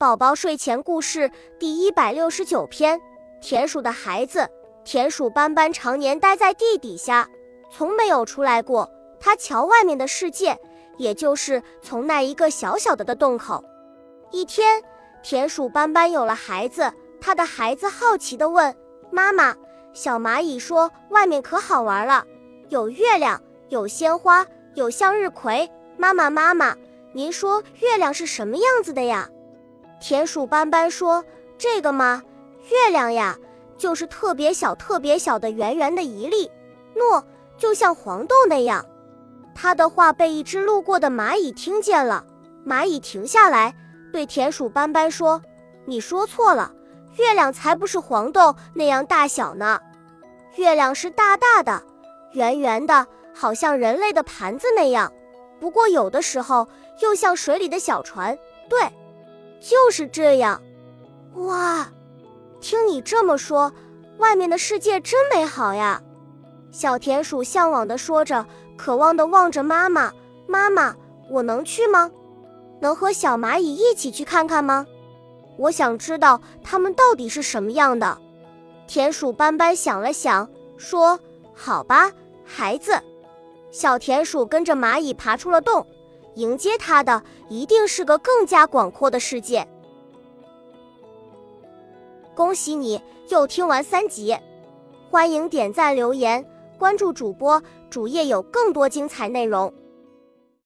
宝宝睡前故事第一百六十九篇：田鼠的孩子。田鼠斑斑常年待在地底下，从没有出来过。它瞧外面的世界，也就是从那一个小小的的洞口。一天，田鼠斑斑有了孩子，他的孩子好奇地问妈妈：“小蚂蚁说外面可好玩了，有月亮，有鲜花，有向日葵。妈妈，妈妈，您说月亮是什么样子的呀？”田鼠斑斑说：“这个吗，月亮呀，就是特别小、特别小的圆圆的一粒，糯，就像黄豆那样。”他的话被一只路过的蚂蚁听见了，蚂蚁停下来，对田鼠斑斑说：“你说错了，月亮才不是黄豆那样大小呢，月亮是大大的、圆圆的，好像人类的盘子那样，不过有的时候又像水里的小船。”对。就是这样，哇！听你这么说，外面的世界真美好呀！小田鼠向往地说着，渴望地望着妈妈。妈妈，我能去吗？能和小蚂蚁一起去看看吗？我想知道它们到底是什么样的。田鼠斑斑想了想，说：“好吧，孩子。”小田鼠跟着蚂蚁爬出了洞。迎接他的一定是个更加广阔的世界。恭喜你又听完三集，欢迎点赞、留言、关注主播，主页有更多精彩内容。